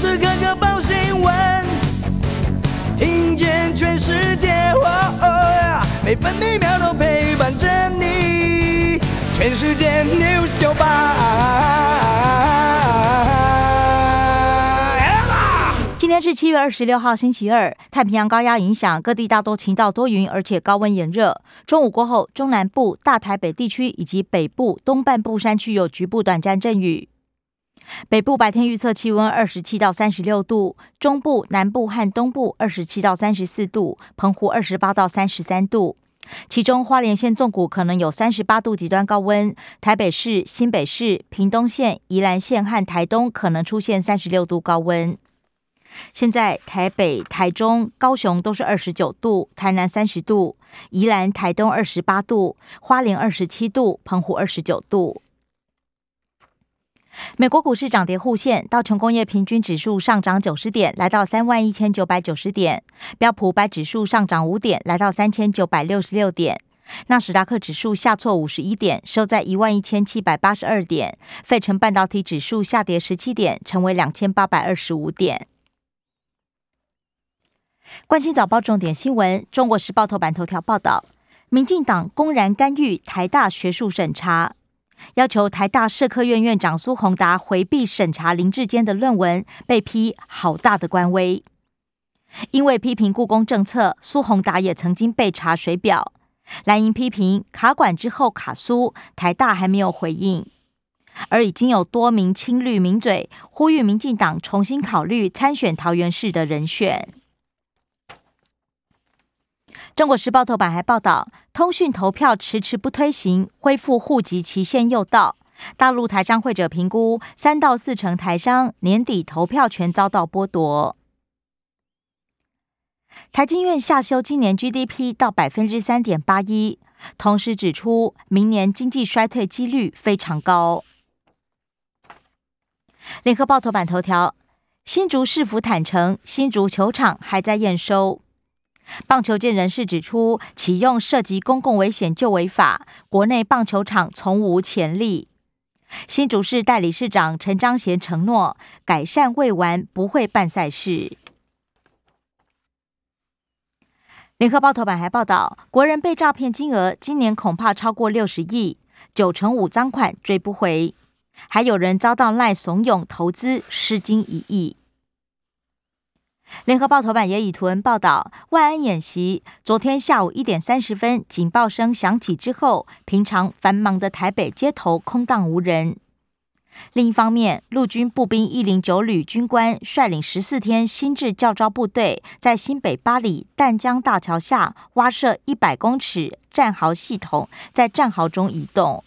时刻刻报新闻，听见全世界，哦哦，每分每秒都陪伴着你。全世界 News 九八。今天是七月二十六号，星期二。太平洋高压影响各地大多晴到多云，而且高温炎热。中午过后，中南部、大台北地区以及北部东半部山区有局部短暂阵雨。北部白天预测气温二十七到三十六度，中部、南部和东部二十七到三十四度，澎湖二十八到三十三度。其中花莲县纵谷可能有三十八度极端高温，台北市、新北市、屏东县、宜兰县和台东可能出现三十六度高温。现在台北、台中、高雄都是二十九度，台南三十度，宜兰、台东二十八度，花莲二十七度，澎湖二十九度。美国股市涨跌互现，道琼工业平均指数上涨九十点，来到三万一千九百九十点；标普百指数上涨五点，来到三千九百六十六点；纳斯达克指数下挫五十一点，收在一万一千七百八十二点；费城半导体指数下跌十七点，成为两千八百二十五点。关心早报重点新闻，《中国时报》头版头条报道：民进党公然干预台大学术审查，要求台大社科院院长苏宏达回避审查林志坚的论文，被批好大的官威。因为批评故宫政策，苏宏达也曾经被查水表。蓝营批评卡管之后卡苏，台大还没有回应，而已经有多名亲绿名嘴呼吁民进党重新考虑参选桃园市的人选。中国时报头版还报道，通讯投票迟迟不推行，恢复户籍期限又到。大陆台商会者评估，三到四成台商年底投票权遭到剥夺。台经院下修今年 GDP 到百分之三点八一，同时指出明年经济衰退几率非常高。联合报头版头条：新竹市府坦承，新竹球场还在验收。棒球界人士指出，启用涉及公共危险就违法，国内棒球场从无前例。新竹市代理市长陈章贤承诺，改善未完不会办赛事。联合报头版还报道，国人被诈骗金额今年恐怕超过六十亿，九成五赃款追不回，还有人遭到赖怂恿投资失金一亿。联合报头版也以图文报道，万安演习昨天下午一点三十分，警报声响起之后，平常繁忙的台北街头空荡无人。另一方面，陆军步兵一零九旅军官率领十四天新制教召部队，在新北八里淡江大桥下挖设一百公尺战壕系统，在战壕中移动。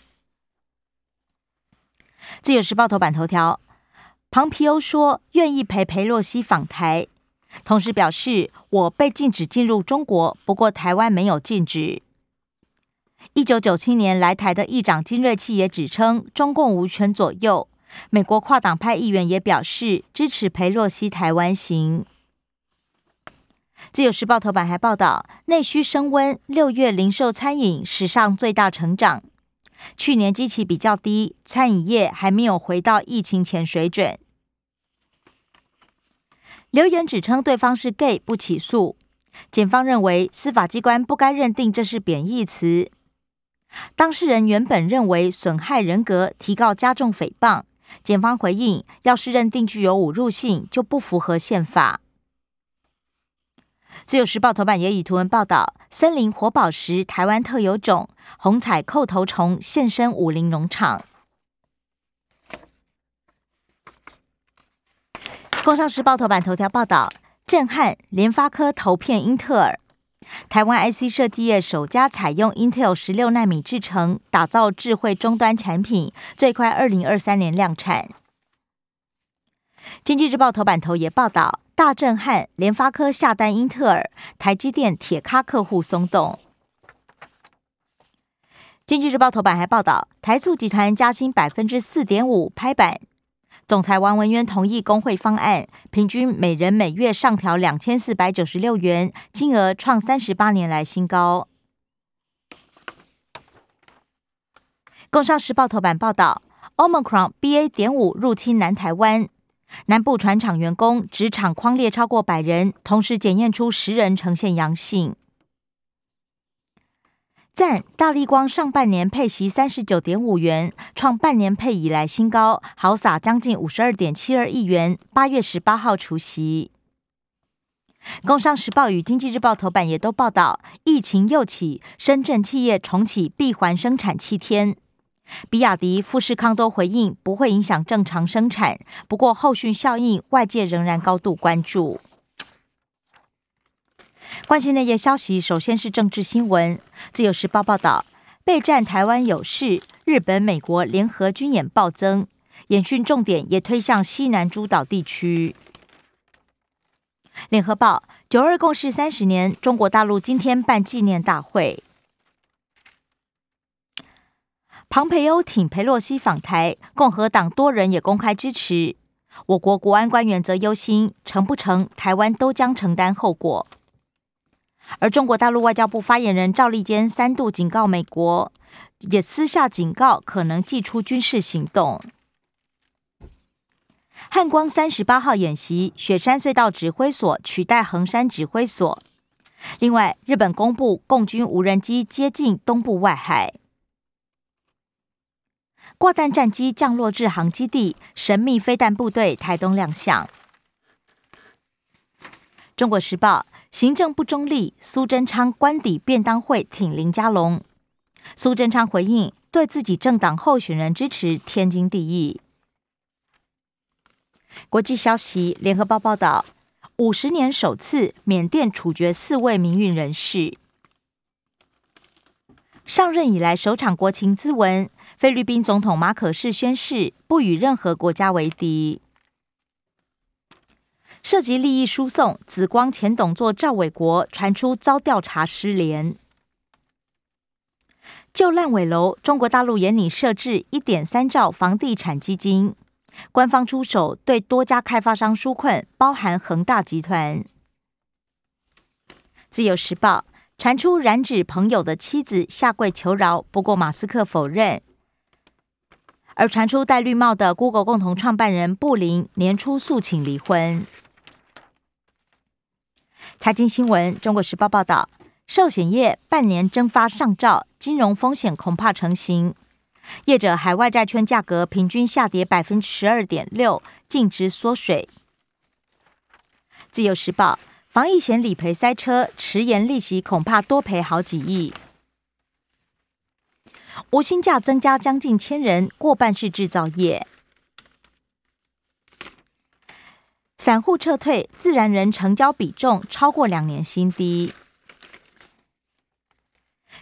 自由时报头版头条，庞皮欧说愿意陪裴洛西访台。同时表示，我被禁止进入中国，不过台湾没有禁止。一九九七年来台的议长金瑞气也指称中共无权左右。美国跨党派议员也表示支持裴洛西台湾行。自由时报头版还报道，内需升温，六月零售餐饮史上最大成长。去年基期比较低，餐饮业还没有回到疫情前水准。留言指称对方是 gay 不起诉，检方认为司法机关不该认定这是贬义词。当事人原本认为损害人格，提告加重诽谤。检方回应，要是认定具有侮辱性，就不符合宪法。自由时报头版也以图文报道，森林活宝石台湾特有种红彩扣头虫现身武林农场。工商时报头版头条报道，震撼联发科投片英特尔，台湾 IC 设计业首家采用 Intel 十六纳米制程，打造智慧终端产品，最快二零二三年量产。经济日报头版头也报道，大震撼，联发科下单英特尔，台积电铁咖客户松动。经济日报头版还报道，台塑集团加薪百分之四点五，拍板。总裁王文渊同意工会方案，平均每人每月上调两千四百九十六元，金额创三十八年来新高。工商时报头版报道，Omicron BA. 点五入侵南台湾，南部船厂员工职场匡列超过百人，同时检验出十人呈现阳性。赞大立光上半年配息三十九点五元，创半年配以来新高，豪撒将近五十二点七二亿元。八月十八号除息。工商时报与经济日报头版也都报道，疫情又起，深圳企业重启闭环生产七天。比亚迪、富士康都回应不会影响正常生产，不过后续效应外界仍然高度关注。关心内页消息，首先是政治新闻。自由时报报道，备战台湾有事，日本、美国联合军演暴增，演训重点也推向西南诸岛地区。联合报九二共识三十年，中国大陆今天办纪念大会。庞培欧挺裴洛西访台，共和党多人也公开支持。我国国安官员则忧心，成不成，台湾都将承担后果。而中国大陆外交部发言人赵立坚三度警告美国，也私下警告可能祭出军事行动。汉光三十八号演习，雪山隧道指挥所取代横山指挥所。另外，日本公布共军无人机接近东部外海。挂弹战机降落至航基地，神秘飞弹部队台东亮相。中国时报行政不中立，苏贞昌官邸便当会挺林佳龙。苏贞昌回应，对自己政党候选人支持天经地义。国际消息，联合报报道，五十年首次缅甸处决四位民运人士。上任以来首场国情咨文。菲律宾总统马可仕宣誓不与任何国家为敌。涉及利益输送，紫光前董座赵伟国传出遭调查失联。旧烂尾楼，中国大陆研拟设置一点三兆房地产基金，官方出手对多家开发商纾困，包含恒大集团。自由时报传出染指朋友的妻子下跪求饶，不过马斯克否认。而传出戴绿帽的 Google 共同创办人布林年初诉请离婚。财经新闻，中国时报报道，寿险业半年蒸发上兆，金融风险恐怕成型。业者海外债券价格平均下跌百分之十二点六，净值缩水。自由时报，防疫险理赔塞车，迟延利息恐怕多赔好几亿。无薪假增加将近千人，过半是制造业。散户撤退，自然人成交比重超过两年新低。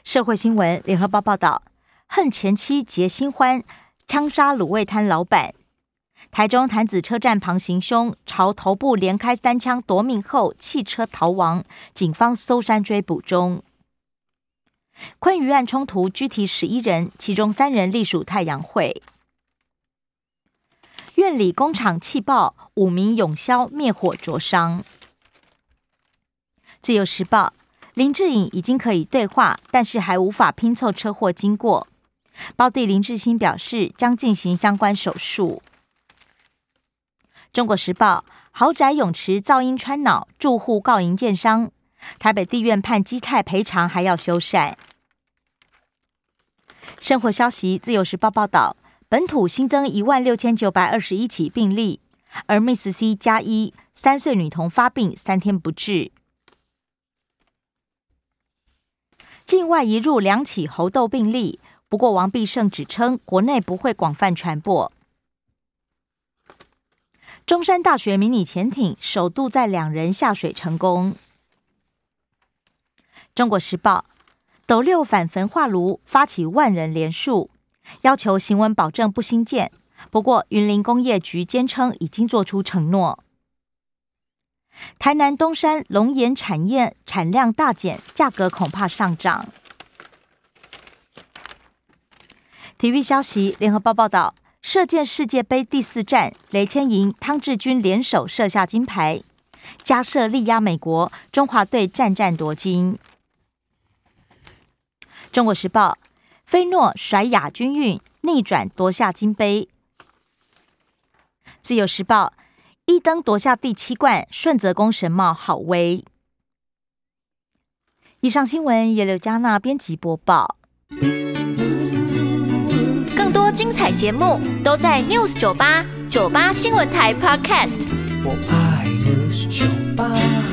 社会新闻，联合报报道：恨前妻结新欢，枪杀卤味摊老板。台中潭子车站旁行凶，朝头部连开三枪夺命后弃车逃亡，警方搜山追捕中。昆鱼案冲突拘提十一人，其中三人隶属太阳会。院里工厂气爆，五名永消灭火灼伤。自由时报，林志颖已经可以对话，但是还无法拼凑车祸经过。胞弟林志兴表示将进行相关手术。中国时报，豪宅泳池噪音穿脑，住户告营建商。台北地院判基泰赔偿还要修缮。生活消息，自由时报报道，本土新增一万六千九百二十一起病例，而 Miss C 加一三岁女童发病三天不治。境外移入两起猴痘病例，不过王必胜指称国内不会广泛传播。中山大学迷你潜艇首度载两人下水成功。中国时报。斗六反焚化炉发起万人连署，要求行文保证不新建。不过，云林工业局坚称已经做出承诺。台南东山龙岩产业产量大减，价格恐怕上涨。体育消息，联合报报道，射箭世界杯第四战，雷千莹、汤志军联手射下金牌，加设力压美国，中华队战战夺金。中国时报，菲诺甩亚军运逆转夺下金杯。自由时报，一登夺下第七冠，顺泽宫神帽好威。以上新闻由刘嘉娜编辑播报。更多精彩节目都在 News 九八九八新闻台 Podcast。我爱 News 九八。